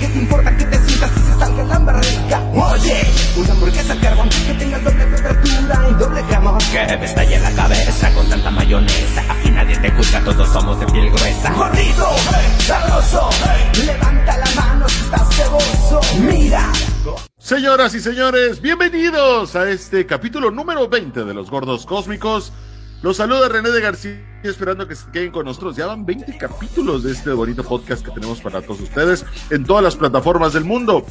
¿Qué te importa que te sientas y se salga la barriga? Oye, una hamburguesa carbón que tenga doble temperatura y doble jamón. Que me estalle la cabeza con tanta mayonesa. Aquí nadie te juzga, todos somos de piel gruesa. Gordito, sabroso, levanta la mano si estás ceboso. Mira. Señoras y señores, bienvenidos a este capítulo número 20 de Los Gordos Cósmicos. Los saluda René de García, esperando que se queden con nosotros. Ya van 20 capítulos de este bonito podcast que tenemos para todos ustedes en todas las plataformas del mundo.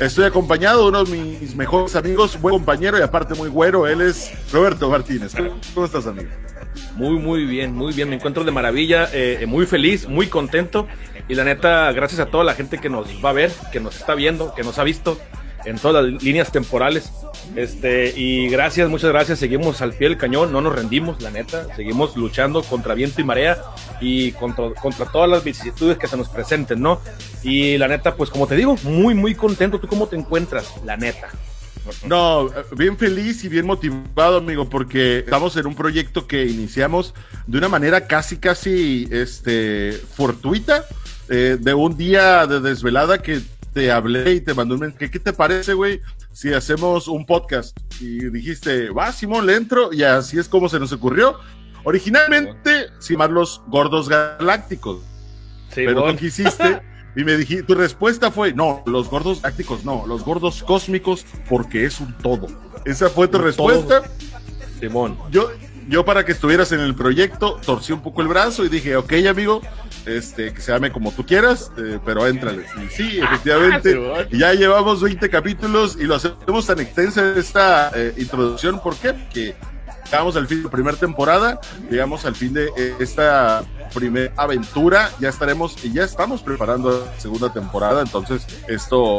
Estoy acompañado de uno de mis mejores amigos, buen compañero y aparte muy güero. Él es Roberto Martínez. ¿Cómo estás, amigo? Muy, muy bien, muy bien. Me encuentro de maravilla, eh, muy feliz, muy contento. Y la neta, gracias a toda la gente que nos va a ver, que nos está viendo, que nos ha visto en todas las líneas temporales. Este, y gracias, muchas gracias. Seguimos al pie del cañón, no nos rendimos, la neta. Seguimos luchando contra viento y marea y contra, contra todas las vicisitudes que se nos presenten, ¿no? Y la neta, pues como te digo, muy, muy contento. ¿Tú cómo te encuentras? La neta. No, bien feliz y bien motivado, amigo, porque estamos en un proyecto que iniciamos de una manera casi, casi, este, fortuita, eh, de un día de desvelada que te hablé y te mandé un mensaje. ¿Qué te parece, güey? Si hacemos un podcast. Y dijiste, va, Simón, le entro. Y así es como se nos ocurrió. Originalmente, sin los gordos galácticos. Sí, pero tú quisiste. Y me dijiste, tu respuesta fue, no, los gordos galácticos no, los gordos cósmicos porque es un todo. Esa fue tu respuesta. Simón. Yo, yo para que estuvieras en el proyecto, torcí un poco el brazo y dije, ok, amigo, este, que se llame como tú quieras, eh, pero éntrale. Y sí, efectivamente, ya llevamos 20 capítulos y lo hacemos tan extensa esta eh, introducción. ¿Por qué? Porque llegamos al fin de la primera temporada, llegamos al fin de esta primera aventura, ya estaremos y ya estamos preparando la segunda temporada, entonces esto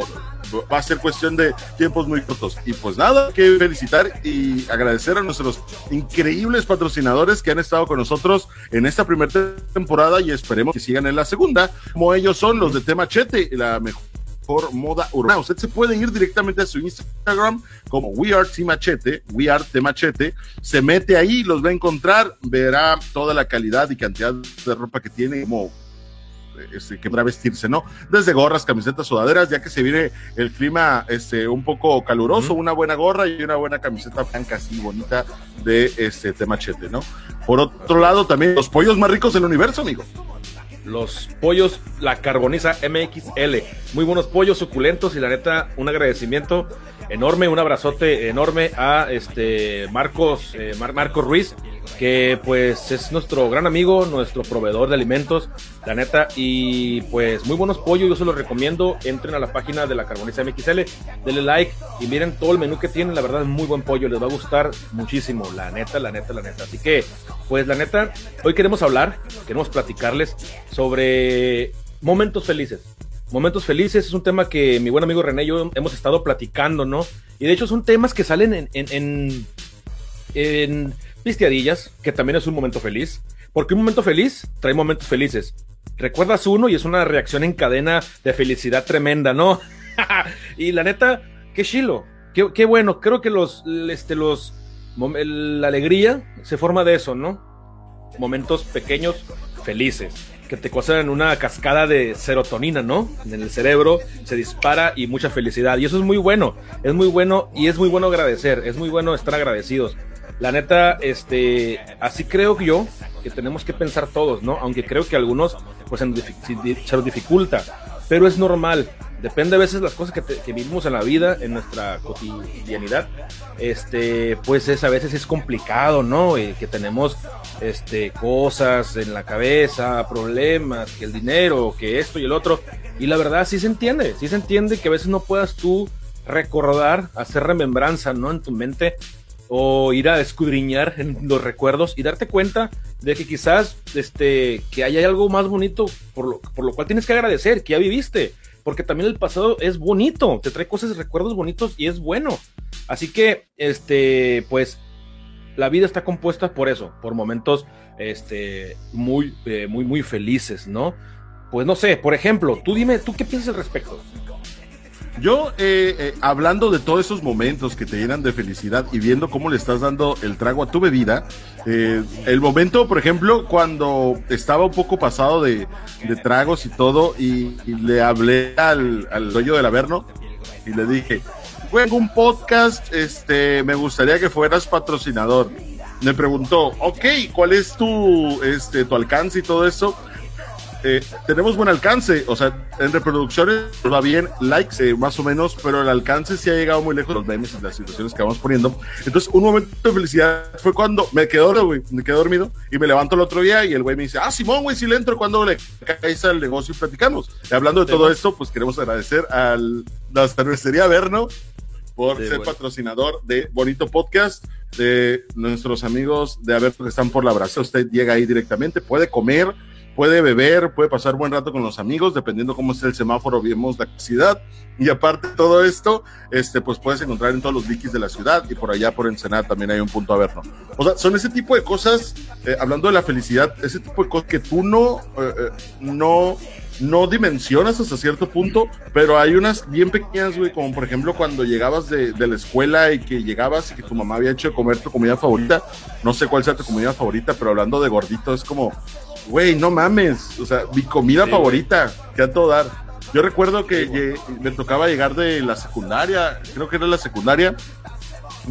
va a ser cuestión de tiempos muy cortos. Y pues nada, que felicitar y agradecer a nuestros increíbles patrocinadores que han estado con nosotros en esta primera temporada y esperemos que sigan en la segunda, como ellos son los de Temachete, la mejor por moda urbana. Usted se puede ir directamente a su Instagram como We Are Machete, We Are Machete, se mete ahí, los va a encontrar, verá toda la calidad y cantidad de ropa que tiene, como este, que podrá vestirse, ¿no? Desde gorras, camisetas, sudaderas, ya que se viene el clima este, un poco caluroso, una buena gorra y una buena camiseta blanca así bonita de este Temachete, ¿no? Por otro lado, también los pollos más ricos del universo, amigo los pollos La Carboniza MXL. Muy buenos pollos, suculentos y la neta, un agradecimiento enorme, un abrazote enorme a este Marcos, eh, Marcos Ruiz, que pues es nuestro gran amigo, nuestro proveedor de alimentos, la neta, y pues muy buenos pollos, yo se los recomiendo, entren a la página de la Carboniza MXL, denle like y miren todo el menú que tienen, la verdad es muy buen pollo, les va a gustar muchísimo, la neta, la neta, la neta. Así que, pues la neta, hoy queremos hablar, queremos platicarles sobre momentos felices. Momentos felices es un tema que mi buen amigo René y yo hemos estado platicando, ¿no? Y de hecho son temas que salen en, en, en, en pisteadillas, que también es un momento feliz. Porque un momento feliz trae momentos felices. Recuerdas uno y es una reacción en cadena de felicidad tremenda, ¿no? y la neta, qué chilo, qué, qué, bueno. Creo que los, este, los, la alegría se forma de eso, ¿no? Momentos pequeños, felices que te causan una cascada de serotonina, ¿no? En el cerebro se dispara y mucha felicidad. Y eso es muy bueno, es muy bueno y es muy bueno agradecer, es muy bueno estar agradecidos. La neta, este, así creo yo que tenemos que pensar todos, ¿no? Aunque creo que algunos, pues, se nos dificulta, pero es normal. Depende a veces las cosas que, vivimos en la vida, en nuestra cotidianidad, este, pues es a veces es complicado, ¿no? que tenemos, este, cosas en la cabeza, problemas, que el dinero, que esto y el otro, y la verdad sí se entiende, sí se entiende que a veces no puedas tú recordar, hacer remembranza, ¿no? En tu mente o ir a escudriñar los recuerdos y darte cuenta de que quizás este que hay algo más bonito por lo, por lo cual tienes que agradecer que ya viviste porque también el pasado es bonito te trae cosas recuerdos bonitos y es bueno. Así que este pues la vida está compuesta por eso por momentos este muy eh, muy muy felices no pues no sé por ejemplo tú dime tú qué piensas al respecto Yo, eh, eh, hablando de todos esos momentos que te llenan de felicidad y viendo cómo le estás dando el trago a tu bebida, eh, el momento, por ejemplo, cuando estaba un poco pasado de, tragos y todo, y, le hablé al, al dueño del Averno y le dije, tengo un podcast, este, me gustaría que fueras patrocinador. Me preguntó, ok, ¿cuál es tu, este, tu alcance y todo eso? Eh, tenemos buen alcance, o sea, en reproducciones va bien, likes eh, más o menos, pero el alcance sí ha llegado muy lejos los memes y las situaciones que vamos poniendo. Entonces, un momento de felicidad fue cuando me quedé dormido, me quedé dormido y me levanto el otro día y el güey me dice, ah, Simón, güey, si le entro cuando le caes al negocio y platicamos. Y hablando de todo esto, pues queremos agradecer a la cervecería Verno por Sí, ser bueno. patrocinador de Bonito Podcast, de nuestros amigos de Aberto que están por la brasa. Usted llega ahí directamente, puede comer, puede beber, puede pasar buen rato con los amigos, dependiendo cómo esté el semáforo, vemos la ciudad. Y aparte de todo esto, este, pues puedes encontrar en todos los liquis de la ciudad y por allá por Ensenada también hay un punto Averno. O sea, son ese tipo de cosas, eh, hablando de la felicidad, ese tipo de cosas que tú no, eh, eh, no, no dimensionas hasta cierto punto, pero hay unas bien pequeñas, güey, como por ejemplo cuando llegabas de, de la escuela y que llegabas y que tu mamá había hecho comer tu comida favorita, no sé cuál sea tu comida favorita, pero hablando de gordito es como, güey, no mames, o sea, mi comida Sí, favorita, que a todo dar. Yo recuerdo que lle- me tocaba llegar de la secundaria, creo que era la secundaria,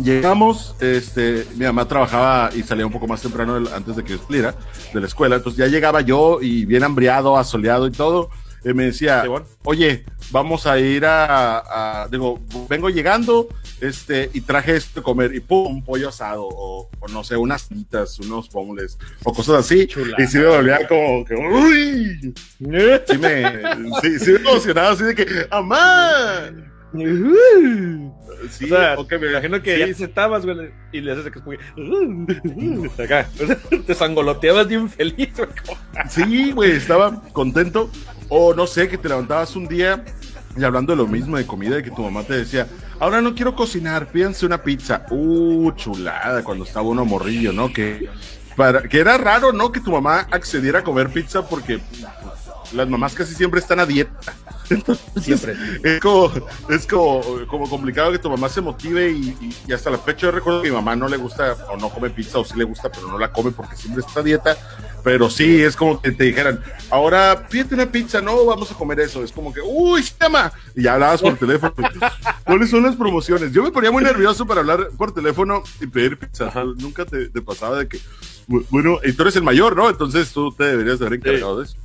Llegamos, este, mi mamá trabajaba y salía un poco más temprano antes de que yo saliera de la escuela, entonces ya llegaba yo y bien hambriado, asoleado y todo, y me decía, Sí, oye, vamos a ir a, a- digo, vengo llegando, este, y traje esto de comer, y pum, un pollo asado, o, o no sé, unas citas, unos pomles, o cosas así, Chulada. y sí me volvía como que, uy, sí me, sí, sí me emocionaba, así de que, ¡amá! Sí, o sea, o que me imagino que sí, ya te sentabas, güey, y le haces que es acá, te sangoloteabas bien feliz, güey. Sí, güey, estaba contento. O no sé, que te levantabas un día y hablando de lo mismo de comida, de que tu mamá te decía, ahora no quiero cocinar, pídanse una pizza. Uh, chulada, cuando estaba uno morrillo, ¿no? Que, para, que era raro, ¿no? Que tu mamá accediera a comer pizza porque las mamás casi siempre están a dieta. Siempre. Es como, es como, como complicado que tu mamá se motive y, y- y hasta la fecha yo recuerdo que mi mamá no le gusta o no come pizza o sí le gusta, pero no la come porque siempre está a dieta. Pero sí, es como que te dijeran, ahora pídete una pizza, no, vamos a comer eso. Es como que, uy, llama. Y ya hablabas por teléfono. ¿Cuáles son las promociones? Yo me ponía muy nervioso para hablar por teléfono y pedir pizza. Nunca te, te pasaba de que, bu- bueno, y tú eres el mayor, ¿no? Entonces tú te deberías de haber encargado de eso.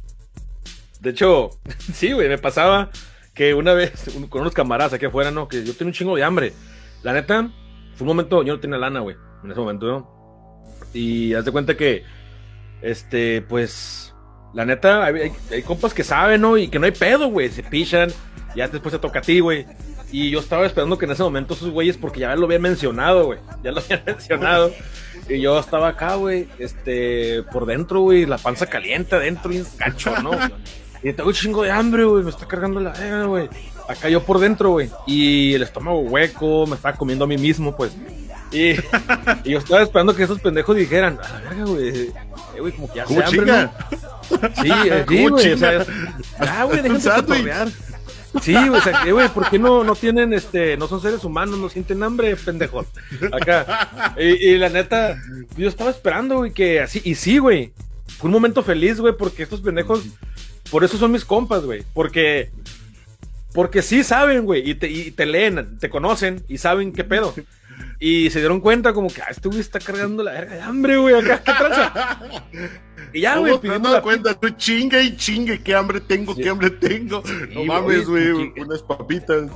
De hecho, sí, güey, me pasaba que una vez un- con unos camaradas aquí afuera, ¿no? Que yo tenía un chingo de hambre. La neta, fue un momento, yo no tenía lana, güey, en ese momento, ¿no? Y haz de cuenta que, este, pues, la neta, hay, compas que saben, ¿no? Y que no hay pedo, güey, se pichan, ya después te toca a ti, güey. Y yo estaba esperando que en ese momento esos güeyes, porque ya lo habían mencionado, güey, ya lo habían mencionado. Y yo estaba acá, güey, este, por dentro, güey, la panza caliente adentro y un cacho, ¿no? Y tengo un chingo de hambre, güey, me está cargando la güey. Acá yo por dentro, güey. Y el estómago hueco, me estaba comiendo a mí mismo, pues. Y, y yo estaba esperando que esos pendejos dijeran, a la verga, güey. Eh, güey, como que ya ¿Cómo se hambre. Sí, eh, sí, ¿Cómo güey. O sea, ya, güey, déjense. Sí, güey, o sea, güey, ¿por qué no, no tienen, este, no son seres humanos, no sienten hambre, pendejos? Acá. Y, y la neta, yo estaba esperando, güey, que así, y sí, güey. Fue un momento feliz, güey, porque estos pendejos, por eso son mis compas, güey. Porque, porque sí saben, güey, y te, y te leen, te conocen y saben qué pedo. Y se dieron cuenta como que, ah, este güey está cargando la verga de hambre, güey, acá, ¿qué tranza? Y ya, güey, ¿Cómo te has pidiendo la cuenta? Tú chingue y chingue, qué hambre tengo, Sí. qué hambre tengo. no mames, güey, unas papitas.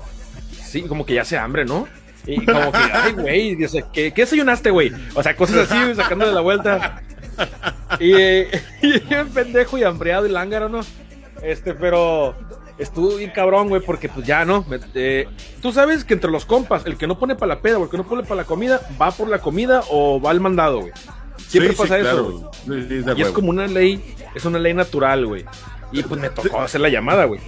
Sí, como que ya se hambre, ¿no? Y como que, ay, güey, dice, ¿qué, ¿qué desayunaste, güey? O sea, cosas así, güey, sacándole la vuelta. Y, eh, y pendejo y hambreado y lángaro, ¿no? Este, pero estuvo bien cabrón, güey, porque pues ya, ¿no? Me- eh, Tú sabes que entre los compas, el que no pone para la peda o el que no pone para la comida, va por la comida o va al mandado, güey. Siempre Sí, sí, pasa eso, claro. Sí, de Y es como una ley, es una ley natural, güey. Y pues me tocó hacer la llamada, güey.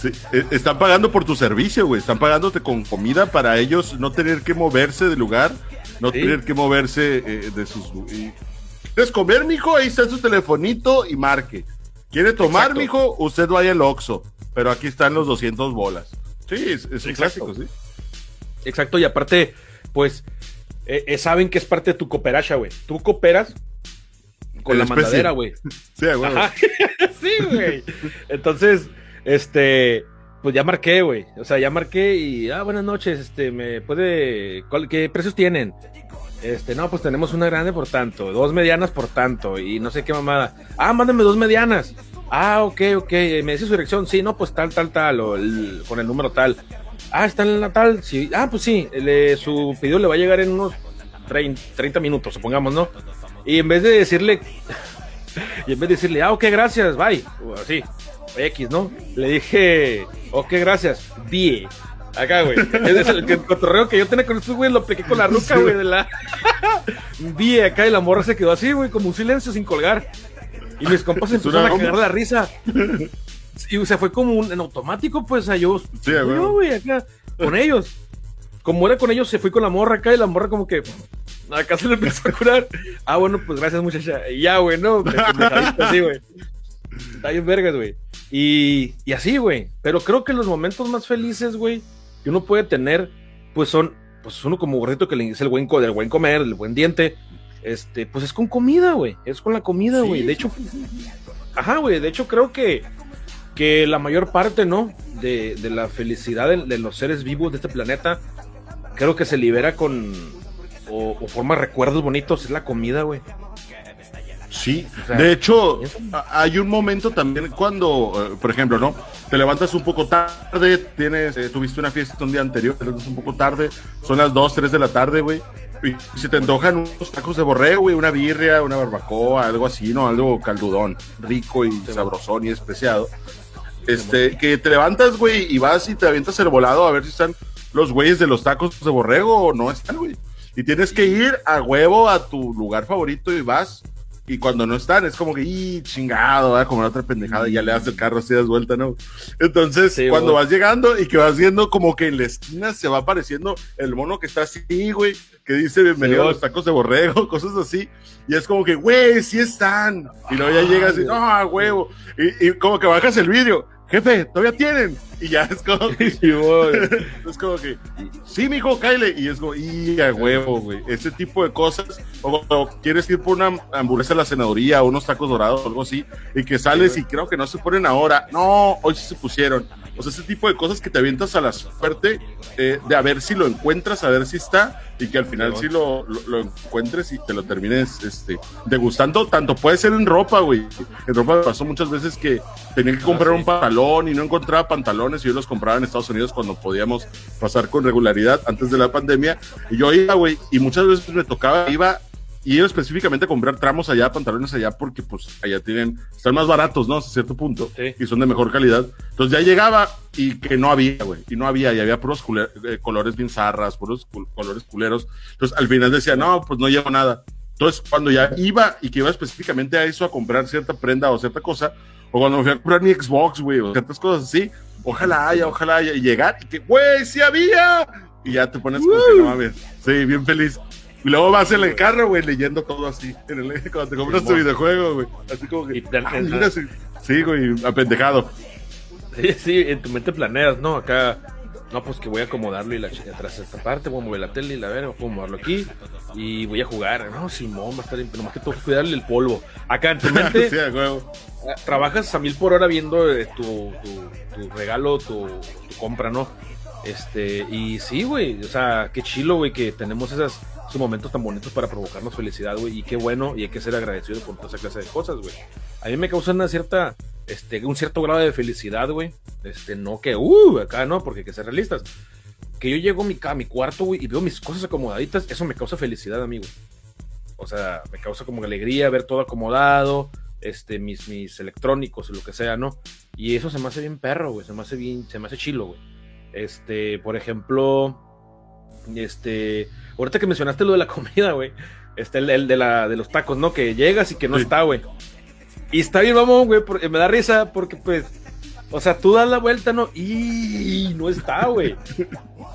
Sí, eh, están pagando por tu servicio, güey. Están pagándote con comida para ellos no tener que moverse del lugar, no Sí. tener que moverse eh, de sus. ¿Quieres comer, mijo? Ahí está su telefonito y marque. ¿Quiere tomar, Exacto. mijo? Usted vaya al Oxxo. Pero aquí están los 200 bolas. Sí, es, es un clásico, sí. Exacto, y aparte, pues, eh, eh, saben que es parte de tu cooperacha, güey. Tú cooperas con La mandadera, güey. Sí. Ajá. sí, güey. Entonces, este, pues ya marqué, güey. O sea, ya marqué y, ah, buenas noches, este, me puede, ¿cuál- ¿qué precios tienen? Este, no, pues tenemos una grande por tanto, dos medianas por tanto, y no sé qué mamada. Ah, mándame dos medianas. Ah, ok, ok. Me dice su dirección. Sí, no, pues tal, tal, tal, o el- con el número tal. Ah, está en la tal. Sí. Ah, pues sí. le- su pedido le va a llegar en unos 30, 30 minutos, supongamos, ¿no? Y en vez de decirle, y en vez de decirle, ah, ok, gracias, bye, o así, X, ¿no? Le dije, ok, gracias, bye. Acá, güey. Es el, el cotorreo que yo tenía con estos güey, lo pegué con la ruca, güey, de la. Bie acá y la morra se quedó así, güey, como un silencio sin colgar. Y mis compas empezaron a cagar la risa. Y se fue como un, en automático, pues a yo. Sí, a yo, güey, acá, con ellos. Como era con ellos, se fue con la morra acá y la morra como que. Acá se le empezó a curar. Ah, bueno, pues gracias, muchacha. Y ya, güey, no. así, güey. Está bien vergas, güey. Y, y así, güey. Pero creo que los momentos más felices, güey, que uno puede tener, pues son, pues uno como gordito que le dice el buen, del buen comer, el buen diente, este, pues es con comida, güey. Es con la comida, güey. De hecho, ajá, güey. De hecho, creo que, que la mayor parte, ¿no? De, de la felicidad de, de los seres vivos de este planeta, creo que se libera con, o, o forma recuerdos bonitos, es la comida, güey. Sí, O sea, de hecho, hay un momento también cuando, eh, por ejemplo, ¿no? Te levantas un poco tarde, tienes, eh, tuviste una fiesta un día anterior, te levantas un poco tarde, son las 2, 3 de la tarde, güey. Y se te antojan unos tacos de borrego, güey, una birria, una barbacoa, algo así, ¿no? Algo caldudón, rico y sabrosón y especiado. Este, que te levantas, güey, y vas y te avientas el volado a ver si están los güeyes de los tacos de borrego o no están, güey. Y tienes que ir a huevo a tu lugar favorito y vas. Y cuando no están, es como que, ¡y chingado! Voy a comer otra pendejada y ya le das el carro así das vuelta, ¿no? Entonces, Sí, cuando güey. vas llegando y que vas viendo como que en la esquina se va apareciendo el mono que está así, güey, que dice bienvenido a güey. los tacos de borrego, cosas así. Y es como que, güey, sí están. Y luego ya llegas y, no, a huevo. Y, y como que bajas el vídeo. Jefe, todavía tienen. Y ya es como que, es como que, sí, mijo, Kyle. Y es como, y a huevo, güey. Ese tipo de cosas. O, o quieres ir por una hamburguesa a la senaduría unos tacos dorados o algo así. Y que sales y creo que no se ponen ahora. No, hoy sí se pusieron. O sea, ese tipo de cosas que te avientas a la suerte eh, de a ver si lo encuentras, a ver si está. Y que al final sí lo, lo, lo encuentres y te lo termines este, degustando. Tanto puede ser en ropa, güey. En ropa me pasó muchas veces que tenía que comprar sí. un pantalón y no encontraba pantalones y yo los compraba en Estados Unidos cuando podíamos pasar con regularidad antes de la pandemia. Y yo iba, güey, y muchas veces me tocaba, iba y iba específicamente a comprar tramos allá, pantalones allá, porque pues allá tienen, están más baratos, ¿no? Hasta cierto punto. Sí. Y son de mejor calidad. Entonces ya llegaba y que no había, güey. Y no había, y había puros cule- eh, colores bien zarras, puros cul- colores culeros. Entonces al final decía, no, pues no llevo nada. Entonces cuando ya iba y que iba específicamente a eso, a comprar cierta prenda o cierta cosa, o cuando me fui a comprar mi Xbox, güey, o ciertas cosas así, ojalá haya, ojalá haya, y llegar y que, güey, sí había. Y ya te pones como que no mames. Sí, bien feliz. Y luego vas en el carro, güey, leyendo todo así. En el, cuando te compras tu videojuego, güey. Así como que. Ah, mira, sí, sí, güey, apendejado. Sí, sí, en tu mente planeas, ¿no? Acá, no, pues que voy a acomodarlo y la chica atrás esta parte, voy a mover la tele y la verga, puedo moverlo aquí y voy a jugar. No, Simón, va a estar bien, pero más que todo cuidarle el polvo. Acá en tu mente sí, a eh, trabajas a mil por hora viendo eh, tu, tu, tu regalo, tu, tu compra, ¿no? Este, y sí, güey, o sea, qué chilo, güey, que tenemos esos momentos tan bonitos para provocarnos felicidad, güey, y qué bueno, y hay que ser agradecido por toda esa clase de cosas, güey. A mí me causa una cierta, este, un cierto grado de felicidad, güey, este, no que, uh, acá no, porque hay que ser realistas. Que yo llego a mi, a mi cuarto, güey, y veo mis cosas acomodaditas, eso me causa felicidad, amigo. O sea, me causa como alegría ver todo acomodado, este, mis, mis electrónicos, lo que sea, ¿no? Y eso se me hace bien perro, güey, se me hace bien, se me hace chilo, güey. Este, por ejemplo, este, ahorita que mencionaste lo de la comida, güey, este, el, el de, la, de los tacos, ¿no? Que llegas y que no Sí. está, güey. Y está bien, mamón, güey, porque me da risa porque, pues, o sea, tú das la vuelta, ¿no? Y no está, güey.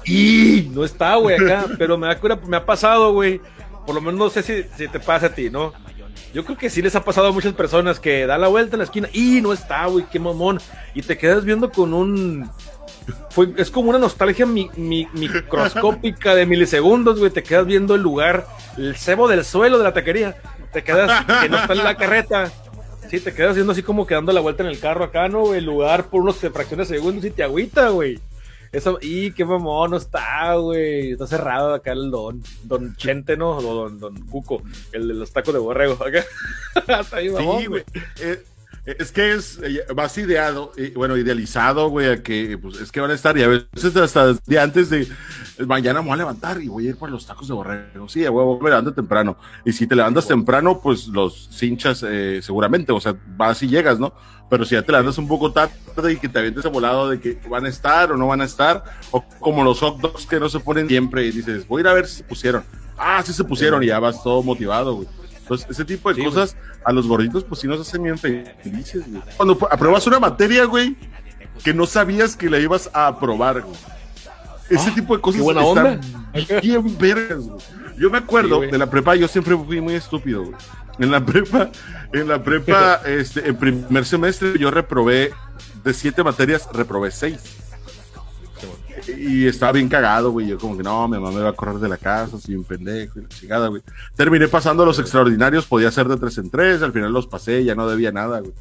Y no está, güey, acá. Pero me da cura, me ha pasado, güey. Por lo menos no sé si, si te pasa a ti, ¿no? Yo creo que sí les ha pasado a muchas personas que da la vuelta en la esquina y no está, güey, qué mamón. Y te quedas viendo con un fue, es como una nostalgia mi- mi- microscópica de milisegundos, güey. Te quedas viendo el lugar, el cebo del suelo de la taquería. Te quedas que no está en la carreta. Sí, te quedas haciendo así como que dando la vuelta en el carro acá, ¿no? güey? El lugar por unos fracciones de segundos y te agüita, güey. Eso, y qué mamón, no está, güey. Está cerrado acá el don, don Chente, ¿no? O don, don Cuco, el de los tacos de borrego. Acá. está ahí, mamón, Sí, güey. Eh, es que es eh, más ideado, eh, bueno, idealizado, güey, a que pues, es que van a estar, y a veces hasta de antes de mañana me voy a levantar y voy a ir por los tacos de borrego. Sí, a huevo, me levanto temprano. Y si te levantas temprano, pues los cinchas eh, seguramente, o sea, vas y llegas, ¿no? Pero si ya te levantas un poco tarde y que te avientes a volado de que van a estar o no van a estar, o como los hot dogs que no se ponen siempre y dices, voy a ir a ver si se pusieron. Ah, sí se pusieron y ya vas todo motivado, güey. Entonces, ese tipo de Sí, cosas a los gorditos, pues sí nos hacen bien felices, güey. Cuando apruebas una materia, güey, que no sabías que la ibas a aprobar, güey. Ese Ah, tipo de cosas buena están onda. bien vergas, güey. Yo me acuerdo Sí, de la prepa, yo siempre fui muy estúpido, güey. En la prepa, en la prepa, este, en primer semestre yo reprobé de siete materias, reprobé seis. Y estaba bien cagado, güey. Yo como que no, mi mamá me va a correr de la casa, soy un pendejo y la chingada, güey. Terminé pasando los extraordinarios, podía ser de tres en tres, al final los pasé, ya no debía nada, güey.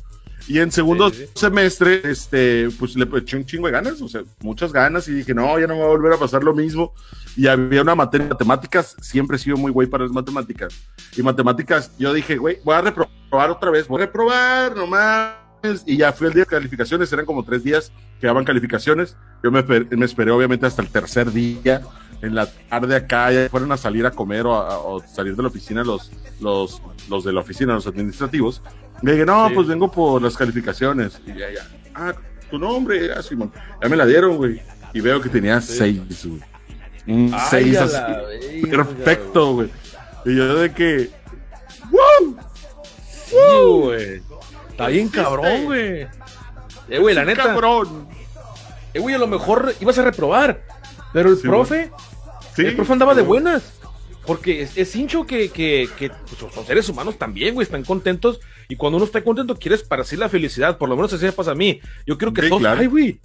Y en segundo Sí, sí. semestre, este, pues le eché un chingo de ganas, o sea, muchas ganas, y dije, no, ya no me va a volver a pasar lo mismo. Y había una materia de matemáticas, siempre he sido muy güey para las matemáticas. Y matemáticas, yo dije, güey, voy a reprobar otra vez, voy a reprobar nomás. Y ya fui el día de calificaciones, eran como tres días que daban calificaciones. Yo me, me esperé obviamente hasta el tercer día, en la tarde acá, ya fueron a salir a comer o, a- o salir de la oficina los, los, los de la oficina, los administrativos. Le dije, no, Sí. pues vengo por las calificaciones. Y ya, ya. Ah, tu nombre, ah, Simón. Ya me la dieron, güey. Y veo que tenía seis, güey. Un Ay, seis así. verga, Perfecto, güey. Y yo de que. Sí, güey. Está bien cabrón, güey. Eh, güey, la neta. cabrón. Eh, güey, a lo mejor ibas a reprobar. Pero el Sí, profe, Sí, el profe andaba de buenas. Porque es, es hincho que, que, que pues, son seres humanos también, güey, están contentos. Y cuando uno está contento, quieres esparcir la felicidad. Por lo menos así me pasa a mí. Yo quiero que Sí, todos, claro. ay, güey,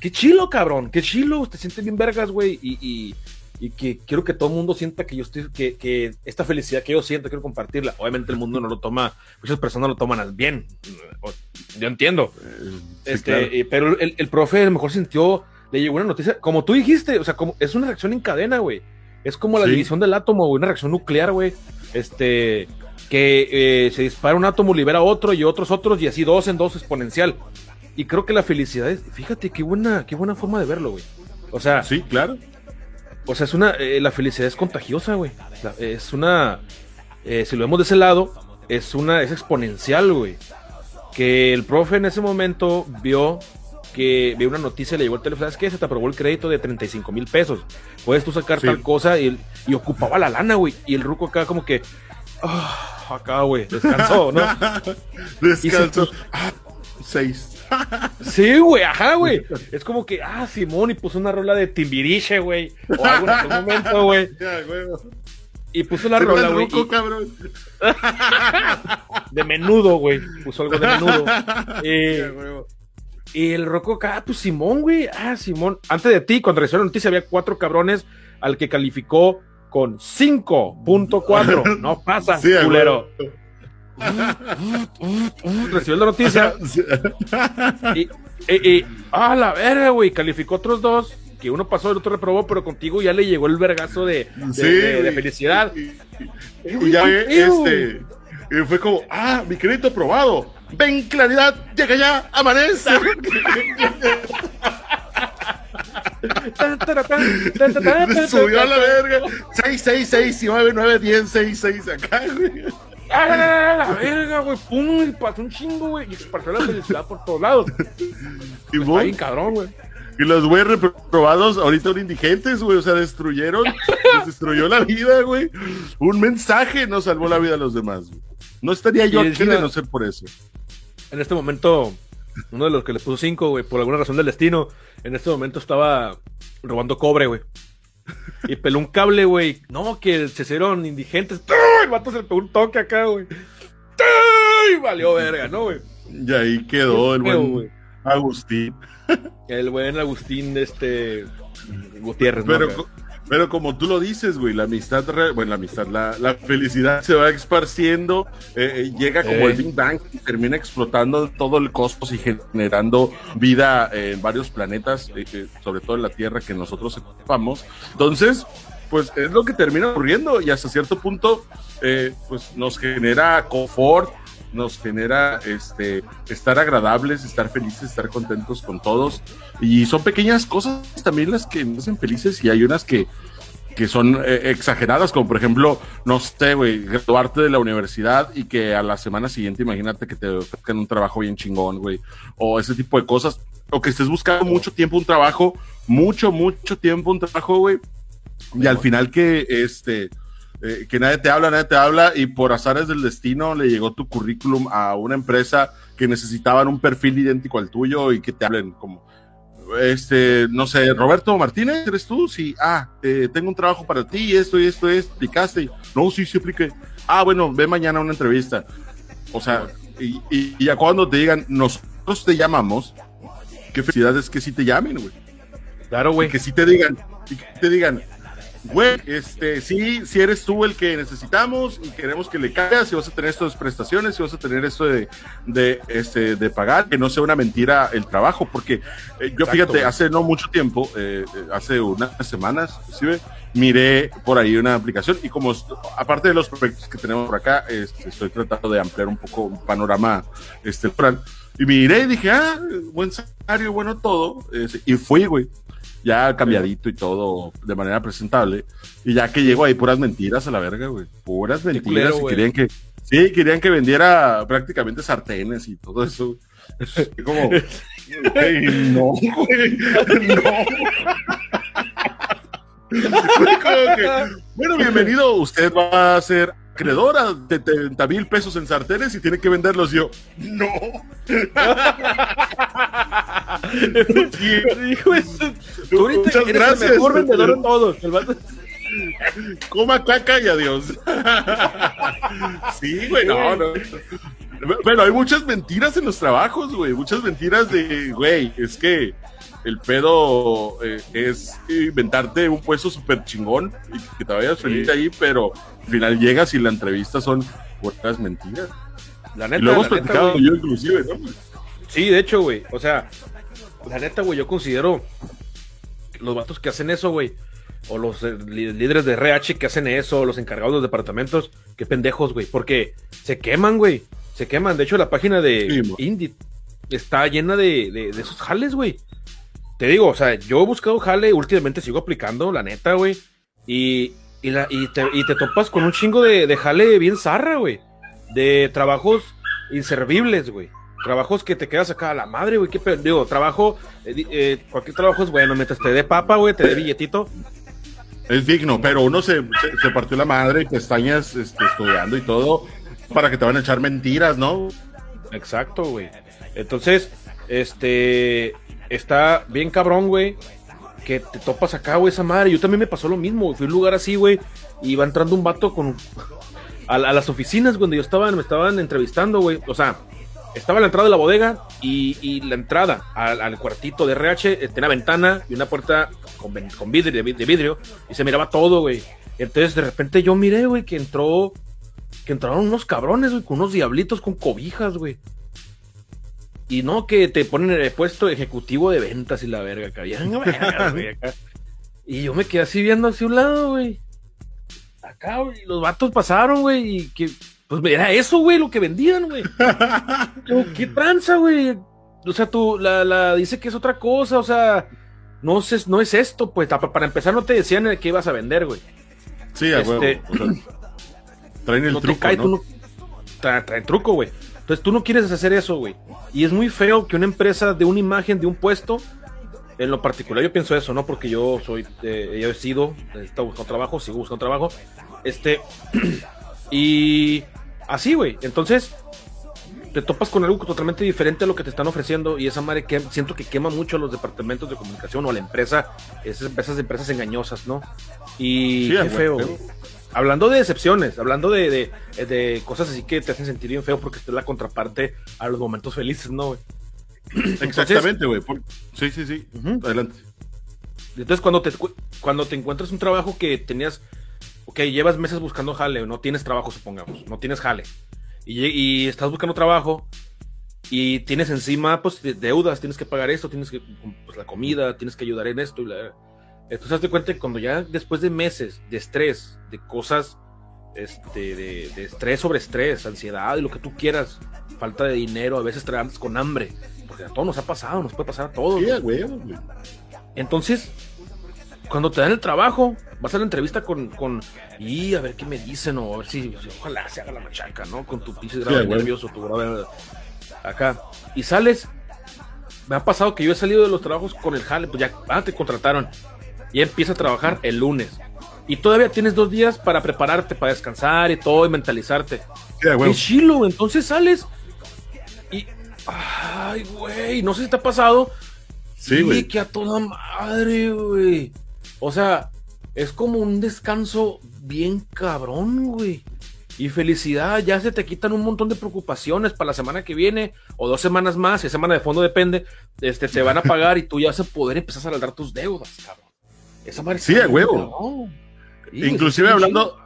qué chilo, cabrón, qué chilo, te sientes bien vergas, güey. Y, y, y que quiero que todo el mundo sienta que yo estoy, que, que esta felicidad que yo siento, quiero compartirla. Obviamente el mundo no lo toma, muchas personas lo toman bien. Yo entiendo. Sí, Este, claro. eh, pero el, el profe a lo mejor sintió, le llegó una noticia, como tú dijiste, o sea, como es una reacción en cadena, güey. Es como la Sí. división del átomo, una reacción nuclear, güey. Este, que eh, se dispara un átomo, libera otro y otros otros, y así dos en dos exponencial. Y creo que la felicidad es, fíjate qué buena, qué buena forma de verlo, güey. O sea, Sí, claro. O sea, es una, eh, la felicidad es contagiosa, güey. La- Es una, eh, si lo vemos de ese lado, es una, es exponencial, güey. Que el profe en ese momento vio que vio una noticia, le llegó el teléfono, ¿sabes qué? Se te aprobó el crédito de 35 mil pesos. Puedes tú sacar Sí. tal cosa y, y ocupaba la lana, güey. Y el ruco acá como que, ah, acá, güey, descansó, ¿no? Descanso. Ah, seis. Sí, güey, ajá, güey. Es como que, ah, Simón, y puso una rola de Timbiriche, güey. O algo en aquel momento, güey. Ya, güey. Y puso la rola, güey. y- de menudo, güey. Puso algo de menudo. Eh, Ya, y el Rocco acá, pues Simón, güey. Ah, Simón. Antes de ti, cuando recibió la noticia, había cuatro cabrones al que calificó con 5.4. No pasa, Sí, culero. Recibió la noticia y, y, y- ah, la verga, güey. Calificó otros dos. Que uno pasó, el otro reprobó, pero contigo ya le llegó el vergazo de, de- Sí. de- de felicidad. Y, y- y ya este. Y fue como, ah, mi crédito aprobado. Ven, claridad, llega ya, amanece. Subió a la verga. 6, 6, 6, 9, 9, 10, 6, 6 acá, güey. ¡Ah, la, la, la, la verga, güey! ¡Pum! Y pasó un chingo, güey. Y esparció la felicidad por todos lados. Y, vos, cabrón, güey. y los güeyes reprobados ahorita son indigentes, güey. O sea, destruyeron, les destruyó la vida, güey. Un mensaje nos salvó la vida a los demás, güey. No estaría yo aquí de no ser por eso. En este momento, uno de los que les puso cinco, güey, por alguna razón del destino, en este momento estaba robando cobre, güey. Y peló un cable, güey. No, que se hicieron indigentes. El vato se le pegó un toque acá, güey. ¡Ay! Valió verga, ¿no, güey? Y ahí quedó el buen. Agustín. El buen Agustín, este. Gutiérrez, pero, pero como tú lo dices, güey, la amistad, bueno, la amistad, la, felicidad se va esparciendo, eh, eh, llega como el Big Bang y termina explotando todo el cosmos y generando vida en varios planetas, eh, sobre todo en la Tierra que nosotros ocupamos. Entonces, pues es lo que termina ocurriendo y hasta cierto punto, pues nos genera confort, nos genera este estar agradables, estar felices, estar contentos con todos. Y son pequeñas cosas también las que nos hacen felices y hay unas que, que son eh, exageradas, como por ejemplo, no sé, güey, graduarte de la universidad y que a la semana siguiente, imagínate que te ofrezcan un trabajo bien chingón, güey, o ese tipo de cosas, o que estés buscando mucho tiempo un trabajo, mucho, mucho tiempo un trabajo, güey, y al final que, este, eh, que nadie te habla, nadie te habla y por azares del destino le llegó tu currículum a una empresa que necesitaban un perfil idéntico al tuyo y que te hablen como, este, no sé, Roberto Martínez, ¿eres tú? Sí, ah, eh, tengo un trabajo para ti, esto y esto es, explicaste. No, sí, sí, expliqué. Ah, bueno, ve mañana a una entrevista. O sea, y, y, ya cuando te digan, nosotros te llamamos, qué felicidad es que sí te llamen, güey. Claro, güey. Que sí te digan, y que te digan, güey, este, sí, si eres tú el que necesitamos y queremos que le caigas, si vas a tener estas prestaciones, si vas a tener esto de, de, este, de pagar, que no sea una mentira el trabajo, porque eh, yo fíjate, hace no mucho tiempo, eh, hace unas semanas, inclusive, miré por ahí una aplicación y como aparte de los proyectos que tenemos por acá, este, estoy tratando de ampliar un poco un panorama este, y miré y dije, ah, buen salario, bueno todo, este, y fui, güey ya cambiadito y todo de manera presentable. Y ya que llego ahí, puras mentiras a la verga, güey. Puras mentiras. y querían que, sí, querían que vendiera prácticamente sartenes y todo eso. como, no, güey, no. bueno, bienvenido. Usted va a ser acreedora de 30 mil pesos en sartenes y tiene que venderlos. yo, no. Muchas gracias. el mejor vendedor de todos. Coma caca y adiós. sí, güey, no, no. Bueno, hay muchas mentiras en los trabajos, güey. Muchas mentiras de, güey, es que el pedo eh, es inventarte un puesto súper chingón y que te vayas feliz ahí, pero al final llegas y la entrevista son puertas mentiras. La neta, y lo hemos platicado yo inclusive, ¿no? Sí, de hecho, güey. O sea, la neta, güey, yo considero los vatos que hacen eso, güey, o los eh, líderes de RH que hacen eso, los encargados de los departamentos, qué pendejos, güey, porque se queman, güey, se queman. De hecho, la página de Indie está llena de, de, de esos jales, güey. Te digo, o sea, yo he buscado jale, últimamente sigo aplicando, la neta, güey, y, y, la, y, te, y te topas con un chingo de, de jale bien zarra, güey, de trabajos inservibles, güey trabajos que te quedas acá a la madre, güey, qué digo, trabajo, eh, eh, cualquier trabajo es bueno, mientras te dé papa, güey, te dé billetito. Es digno, pero uno se, se, partió la madre y pestañas este, estudiando y todo para que te van a echar mentiras, ¿no? Exacto, güey. Entonces, este, está bien cabrón, güey, que te topas acá, güey, esa madre. Yo también me pasó lo mismo, Fui a un lugar así, güey, y va entrando un vato con... A, a las oficinas donde yo estaba, me estaban entrevistando, güey. O sea, estaba la entrada de la bodega y, la entrada al, cuartito de RH eh, tenía ventana y una puerta con, con vidrio, de, vidrio y se miraba todo, güey. Entonces de repente yo miré, güey, que entró, que entraron unos cabrones, güey, con unos diablitos con cobijas, güey. Y no que te ponen en el puesto ejecutivo de ventas y la verga, acá. Y yo me quedé así viendo hacia un lado, güey. Acá, güey, los vatos pasaron, güey, y que pues era eso, güey, lo que vendían, güey. ¿Qué tranza, güey? O sea, tú, la, la, dice que es otra cosa, o sea, no es, no es esto, pues, para empezar no te decían que ibas a vender, güey. Sí, a este, traen el truco, ¿no? traen, truco, güey. Entonces tú no quieres hacer eso, güey. Y es muy feo que una empresa de una imagen de un puesto, en lo particular yo pienso eso, ¿no? Porque yo soy, eh, yo he sido, he estado buscando trabajo, sigo buscando trabajo. Este, y Así, güey. Entonces, te topas con algo totalmente diferente a lo que te están ofreciendo y esa madre que siento que quema mucho a los departamentos de comunicación o a la empresa, esas, empresas engañosas, ¿no? Y qué feo. Hablando de decepciones, hablando de, de, cosas así que te hacen sentir bien feo porque es la contraparte a los momentos felices, ¿no, güey? Exactamente, güey. Sí, sí, sí. Adelante. Entonces, cuando te, cuando te encuentras un trabajo que tenías, ok, llevas meses buscando jale, no tienes trabajo, supongamos, no tienes jale, y, estás buscando trabajo y tienes encima, pues, deudas, tienes que pagar esto, tienes que, pues, la comida, tienes que ayudar en esto. Y la, entonces, hazte cuenta que cuando ya después de meses de estrés, de cosas, este, de, de estrés sobre estrés, ansiedad y lo que tú quieras, falta de dinero, a veces traes con hambre, porque a todos nos ha pasado, nos puede pasar a todos. Entonces, cuando te dan el trabajo, vas a la entrevista con, con y a ver qué me dicen, o a ver si, ojalá se haga la machaca, ¿no? Con tu pinche grado de nervioso, tu grado acá. Y sales, me ha pasado que yo he salido de los trabajos con el jale, pues ya, ah, te contrataron. Y empieza a trabajar el lunes. Y todavía tienes dos días para prepararte, para descansar y todo, y mentalizarte. Qué chilo, entonces sales y, ay, güey, no sé si te ha pasado. Sí, güey. que a toda madre, güey. O sea, es como un descanso bien cabrón, güey. Y felicidad, ya se te quitan un montón de preocupaciones para la semana que viene o dos semanas más, si semana de fondo depende, este, te van a pagar y tú ya vas a poder empezar a saldar tus deudas, cabrón. Esa madre sí, a huevo. Inclusive hablando,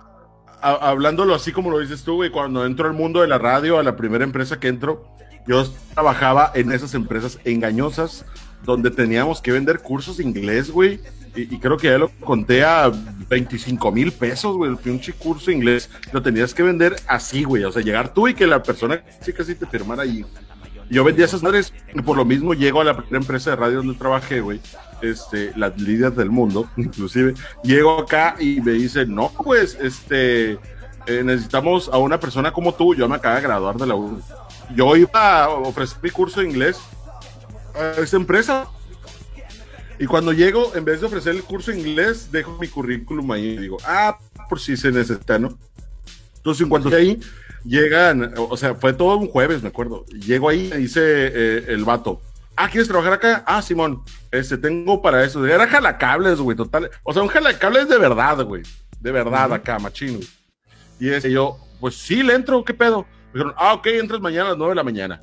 hablándolo así como lo dices tú, güey, cuando entro al mundo de la radio, a la primera empresa que entro, yo trabajaba en esas empresas engañosas donde teníamos que vender cursos de inglés, güey. Y, creo que ya lo conté a 25 mil pesos, güey, el pinche curso de inglés. Lo tenías que vender así, güey. O sea, llegar tú y que la persona sí casi te firmara ahí. Yo vendía esas madres por lo mismo llego a la primera empresa de radio donde trabajé, güey. Este, las líderes del mundo, inclusive. Llego acá y me dicen, no, pues, este, eh, necesitamos a una persona como tú. Yo me acabo de graduar de la U. Yo iba a ofrecer mi curso de inglés a esa empresa. Y cuando llego, en vez de ofrecer el curso de inglés, dejo mi currículum ahí y digo, ah, por si se necesita, ¿no? Entonces, en cuanto ahí, llegan, o sea, fue todo un jueves, me acuerdo. Llego ahí dice eh, el vato, ah, ¿quieres trabajar acá? Ah, Simón, este, tengo para eso. Era jalacables, güey, total. O sea, un jalacables de verdad, güey. De verdad, acá, machino. Y ese yo, pues sí, le entro, ¿qué pedo? Me dijeron, ah, ok, entras mañana a las 9 de la mañana.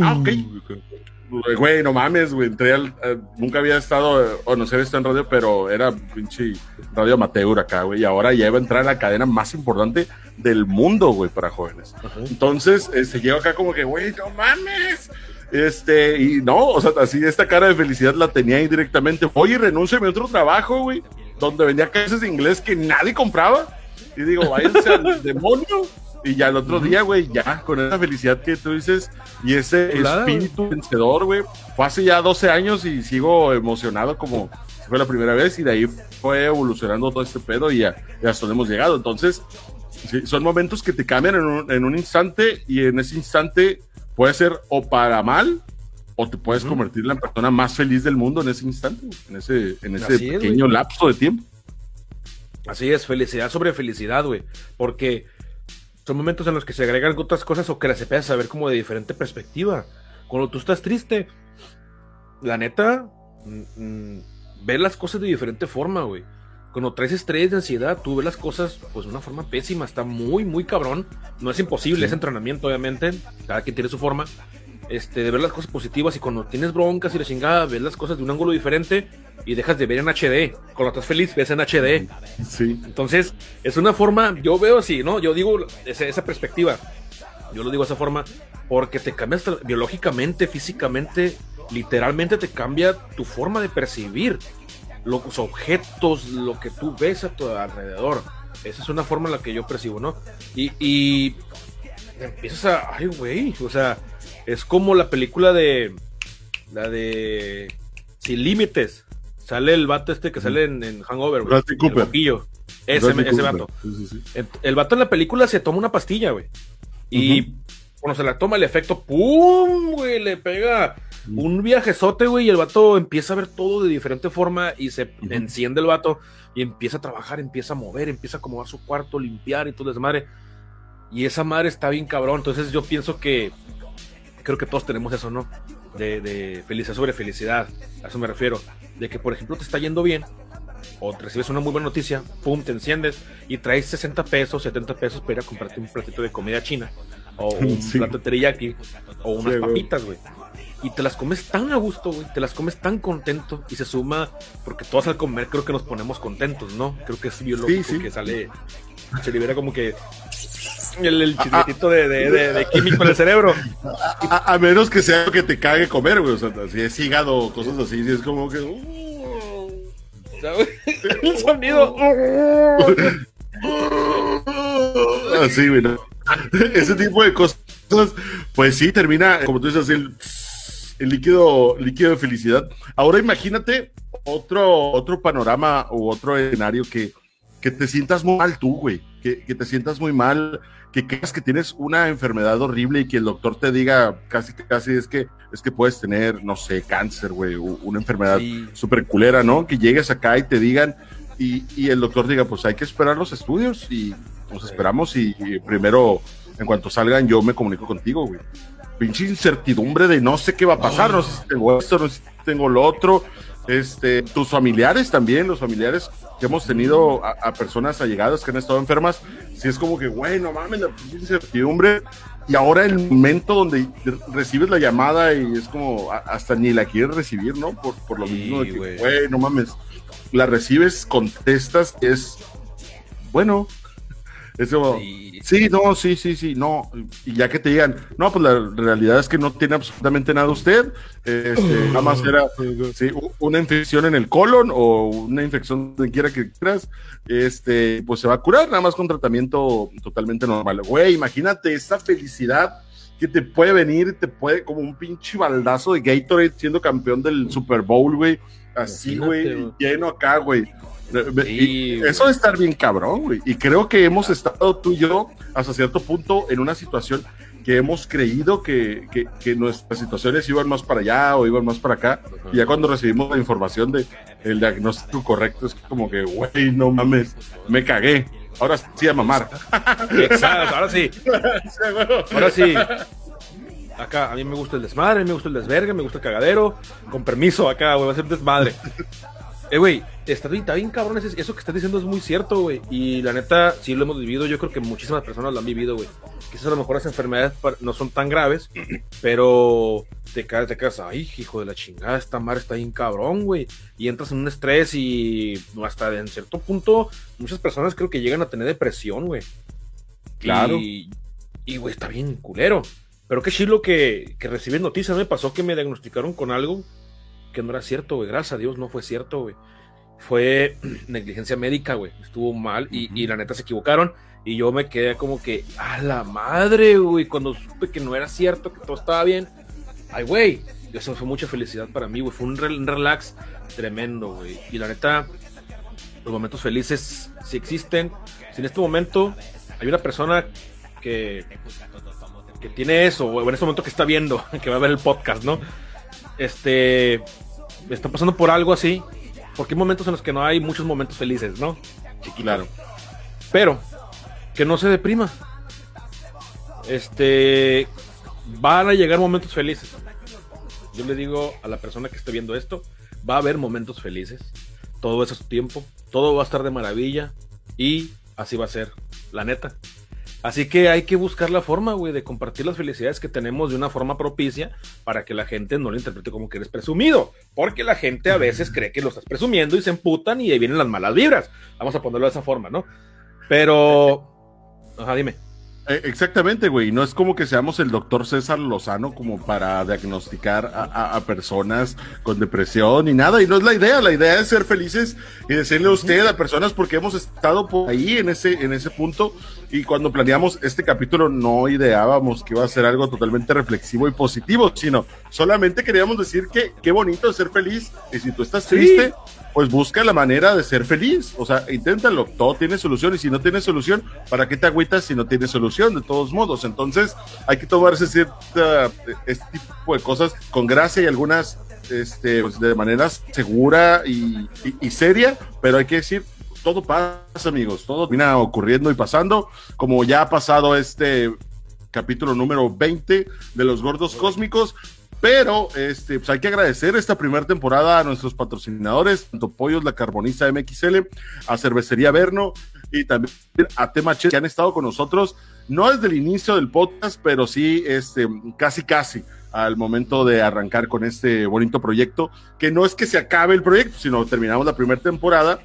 Ah, ok. Güey, no mames, güey. Eh, nunca había estado, o no sé, visto en radio, pero era pinche radio amateur acá, güey. Y ahora ya iba a entrar en la cadena más importante del mundo, güey, para jóvenes. Entonces, se este, lleva acá como que, güey, no mames. Este, y no, o sea, así esta cara de felicidad la tenía indirectamente. Oye, renuncio a mi otro trabajo, güey, donde vendía clases de inglés que nadie compraba. Y digo, váyanse al demonio y ya el otro día, güey, ya con esa felicidad que tú dices y ese espíritu vencedor, güey, fue hace ya 12 años y sigo emocionado como fue la primera vez y de ahí fue evolucionando todo este pedo y ya, ya hasta hemos llegado. Entonces, son momentos que te cambian en un, en un, instante y en ese instante puede ser o para mal o te puedes convertir en la persona más feliz del mundo en ese instante, en ese, en ese pequeño lapso de tiempo. Así es, felicidad sobre felicidad, güey. Porque son momentos en los que se agregan otras cosas o que las empiezas a ver como de diferente perspectiva. Cuando tú estás triste, la neta, mm, mm, ver las cosas de diferente forma, güey. Cuando traes estrés de ansiedad, tú ves las cosas pues de una forma pésima, está muy, muy cabrón. No es imposible, es entrenamiento, obviamente. Cada quien tiene su forma. Este, de ver las cosas positivas y cuando tienes broncas y la chingada, ves las cosas de un ángulo diferente y dejas de ver en HD. Cuando estás feliz, ves en HD. Sí. Entonces, es una forma, yo veo así, ¿no? Yo digo esa, esa perspectiva. Yo lo digo de esa forma porque te cambias biológicamente, físicamente, literalmente te cambia tu forma de percibir los objetos, lo que tú ves a tu alrededor. Esa es una forma en la que yo percibo, ¿no? Y, y empiezas a, ay, güey, o sea, es como la película de. La de. Sin límites. Sale el vato este que sale en, Hangover, güey. Cooper. El ese, ese vato. El, vato en la película se toma una pastilla, güey. Y cuando se la toma, el efecto, ¡pum! güey, le pega un viajezote, güey, y el vato empieza a ver todo de diferente forma y se enciende el vato y empieza a trabajar, empieza a mover, empieza a acomodar su cuarto, limpiar y todo desmadre. Y esa madre está bien cabrón. Entonces yo pienso que creo que todos tenemos eso, ¿no? De, felicidad sobre felicidad, a eso me refiero. De que, por ejemplo, te está yendo bien, o te recibes una muy buena noticia, pum, te enciendes y traes 60 pesos, 70 pesos para ir a comprarte un platito de comida china, o un plato de teriyaki, o unas papitas, güey. y te las comes tan a gusto, güey, te las comes tan contento y se suma, porque todos al comer creo que nos ponemos contentos, ¿no? Creo que es biológico que sale, se libera como que el, el chismetito de, de, químico en el cerebro. A, menos que sea lo que te cague comer, güey, o sea, si es hígado o cosas así, es como que... Uh. el sonido... así, güey, Ese tipo de cosas, pues sí, termina, como tú dices, el el líquido, líquido de felicidad. Ahora imagínate otro, otro panorama u otro escenario que, que te sientas muy mal tú, güey. Que, que, te sientas muy mal, que creas que tienes una enfermedad horrible y que el doctor te diga casi, casi es que, es que puedes tener, no sé, cáncer, güey, una enfermedad súper culera, ¿no? Que llegues acá y te digan, y, y, el doctor diga, pues hay que esperar los estudios y nos esperamos y primero, en cuanto salgan, yo me comunico contigo, güey pinche incertidumbre de no sé qué va a pasar, no sé si tengo esto, no sé si tengo lo otro. Este, tus familiares también, los familiares que hemos tenido a, personas allegadas que han estado enfermas, si es como que, güey, no mames, la incertidumbre. Y ahora el momento donde recibes la llamada y es como, hasta ni la quieres recibir, ¿no? Por, por lo mismo de que, güey, no mames, la recibes, contestas, es, bueno, sí. no, sí, sí, sí, no. Y ya que te digan, no, pues la realidad es que no tiene absolutamente nada usted. Este, nada más era una infección en el colon o una infección donde quiera que quieras. Este, pues se va a curar, nada más con tratamiento totalmente normal. Güey, imagínate esa felicidad que te puede venir, te puede como un pinche baldazo de Gatorade siendo campeón del Super Bowl, güey. Así, güey, lleno acá, güey. Eso de estar bien cabrón, güey. Y creo que hemos estado tú y yo hasta cierto punto en una situación que hemos creído que, que, nuestras situaciones iban más para allá o iban más para acá. Y ya cuando recibimos la información de el diagnóstico correcto, es como que, güey, no mames, me cagué. Ahora sí a mamar. Exacto, ahora sí. Ahora sí. Acá, a mí me gusta el desmadre, me gusta el desvergue, me gusta el cagadero. Con permiso, acá, güey, va a ser desmadre. Eh, güey, está bien, está bien cabrón. Eso que estás diciendo es muy cierto, güey. Y la neta, sí lo hemos vivido. Yo creo que muchísimas personas lo han vivido, güey. Quizás a lo mejor las enfermedades no son tan graves, pero te quedas, te quedas, ay, hijo de la chingada, esta madre está bien cabrón, güey. Y entras en un estrés y hasta en cierto punto, muchas personas creo que llegan a tener depresión, güey. Claro. Y, güey, está bien culero. Pero qué chilo que, que recibí noticias. Me pasó que me diagnosticaron con algo que no era cierto, güey. Gracias a Dios no fue cierto, güey. Fue negligencia médica, güey. Estuvo mal y, la neta se equivocaron. Y yo me quedé como que, a la madre, güey. Cuando supe que no era cierto, que todo estaba bien. Ay, güey. Eso fue mucha felicidad para mí, güey. Fue un, relax tremendo, güey. Y la neta, los momentos felices sí existen. Si en este momento hay una persona que, que tiene eso, o en este momento que está viendo, que va a ver el podcast, ¿no? Este, está pasando por algo así, porque hay momentos en los que no hay muchos momentos felices, ¿no? Claro. Pero, que no se deprima. Este, van a llegar momentos felices. Yo le digo a la persona que esté viendo esto, va a haber momentos felices. Todo eso es tiempo, todo va a estar de maravilla y así va a ser, la neta. Así que hay que buscar la forma, güey, de compartir las felicidades que tenemos de una forma propicia para que la gente no lo interprete como que eres presumido. Porque la gente a veces cree que lo estás presumiendo y se emputan y ahí vienen las malas vibras. Vamos a ponerlo de esa forma, ¿no? Pero... Ajá, dime. Eh, exactamente, güey. No es como que seamos el doctor César Lozano como para diagnosticar a, personas con depresión ni nada. Y no es la idea. La idea es ser felices y decirle a usted a personas porque hemos estado por ahí en ese, en ese punto. Y cuando planeamos este capítulo no ideábamos que iba a ser algo totalmente reflexivo y positivo, sino solamente queríamos decir que qué bonito es ser feliz. Y si tú estás triste, pues busca la manera de ser feliz. O sea, inténtalo. Todo tiene solución. Y si no tiene solución, ¿para qué te agüitas si no tiene solución? De todos modos. Entonces, hay que tomarse cierta, este tipo de cosas con gracia y algunas este, pues, de manera segura y, seria. Pero hay que decir, todo pasa, amigos. Todo viene ocurriendo y pasando. Como ya ha pasado este capítulo número 20 de los gordos cósmicos. Pero este, pues hay que agradecer esta primera temporada a nuestros patrocinadores, tanto Pollos La Carboniza MXL, a Cervecería Verno y también a Temache, que han estado con nosotros, no desde el inicio del podcast, pero sí este, casi casi. al momento de arrancar con este bonito proyecto, que no es que se acabe el proyecto, sino terminamos la primera temporada,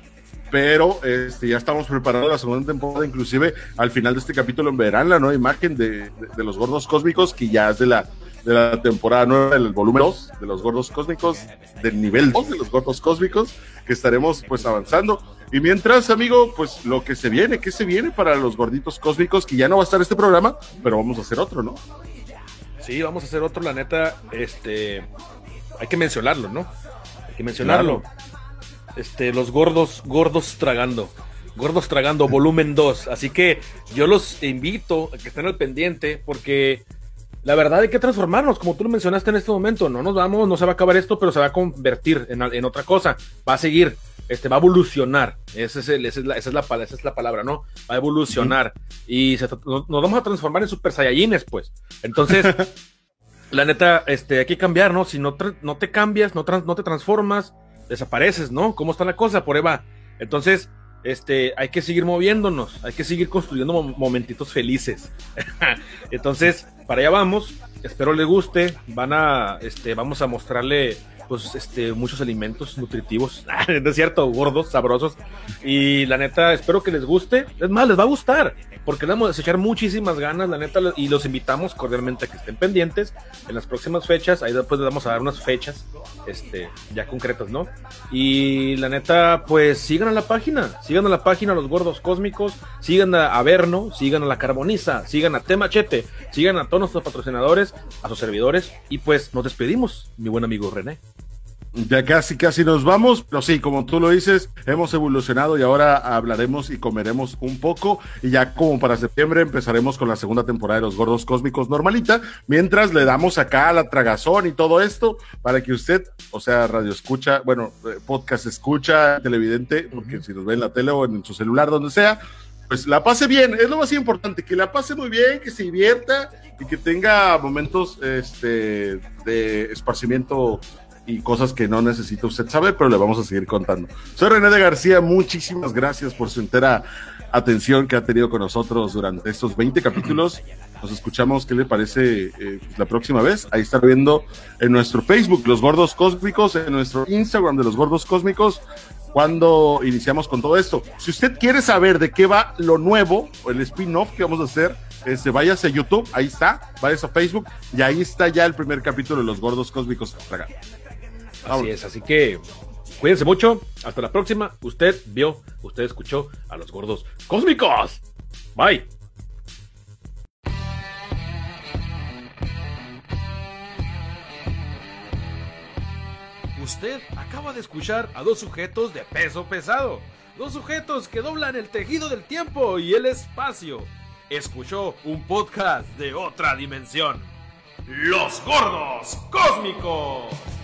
pero este, ya estamos preparando la segunda temporada, inclusive al final de este capítulo verán la nueva imagen de, de, los gordos cósmicos, que ya es de la, de la temporada nueva, del volumen 2 de los gordos cósmicos, del nivel 2 de los gordos cósmicos, que estaremos pues avanzando. Y mientras, amigo, pues lo que se viene, ¿qué se viene para los gorditos cósmicos? Que ya no va a estar este programa, pero vamos a hacer otro, ¿no? Sí, vamos a hacer otro, la neta, este, hay que mencionarlo, ¿no? Hay que mencionarlo. Este, los gordos, gordos tragando. Gordos Tragando, volumen 2. Así que yo los invito a que estén al pendiente porque la verdad hay que transformarnos, como tú lo mencionaste en este momento. No nos vamos, no se va a acabar esto, pero se va a convertir en, en otra cosa. Va a seguir, este, va a evolucionar. Es esa, es la, esa, es la, esa, es la, palabra, ¿no? Va a evolucionar. Y nos, vamos a transformar en Super Saiyajines, pues. Entonces, la neta, este, hay que cambiar, ¿no? Si no, no te cambias, no, no te transformas, desapareces, ¿no? ¿Cómo está la cosa? Por Eva. Entonces, este, hay que seguir moviéndonos, hay que seguir construyendo momentitos felices. Entonces, para allá vamos. Espero les guste. Van a, este, vamos a mostrarle pues este, muchos alimentos nutritivos, no es cierto, gordos, sabrosos. Y la neta, espero que les guste. Es más, les va a gustar, porque le vamos a echar muchísimas ganas, la neta, y los invitamos cordialmente a que estén pendientes en las próximas fechas. Ahí después les vamos a dar unas fechas, este, ya concretas, ¿no? Y la neta, pues sigan a la página, sigan a la página Los Gordos Cósmicos, sigan a Averno, sigan a La Carboniza, sigan a Temachete, sigan a todos nuestros patrocinadores, a sus servidores, y pues nos despedimos, mi buen amigo René. Ya casi, casi nos vamos, pero sí, como tú lo dices, hemos evolucionado y ahora hablaremos y comeremos un poco y ya como para septiembre empezaremos con la segunda temporada de Los Gordos Cósmicos normalita, mientras le damos acá a la tragazón y todo esto para que usted, o sea, radio escucha, bueno, eh, podcast escucha, televidente, porque si nos ve en la tele o en su celular, donde sea, pues la pase bien, es lo más importante, que la pase muy bien, que se divierta y que tenga momentos este, de esparcimiento y cosas que no necesita usted saber, pero le vamos a seguir contando. Soy René de García, muchísimas gracias por su entera atención que ha tenido con nosotros durante estos 20 capítulos. Nos escuchamos, ¿qué le parece eh, la próxima vez? Ahí está viendo en nuestro Facebook, Los Gordos Cósmicos, en nuestro Instagram de Los Gordos Cósmicos, cuando iniciamos con todo esto. Si usted quiere saber de qué va lo nuevo, el spin-off que vamos a hacer, este, váyase a YouTube, ahí está, váyase a Facebook, y ahí está ya el primer capítulo de Los Gordos Cósmicos. Así es, así que cuídense mucho. Hasta la próxima. Usted vio, usted escuchó a los gordos cósmicos. Bye. Usted acaba de escuchar a dos sujetos de peso pesado. Dos sujetos que doblan el tejido del tiempo y el espacio. Escuchó un podcast de otra dimensión. Los gordos cósmicos.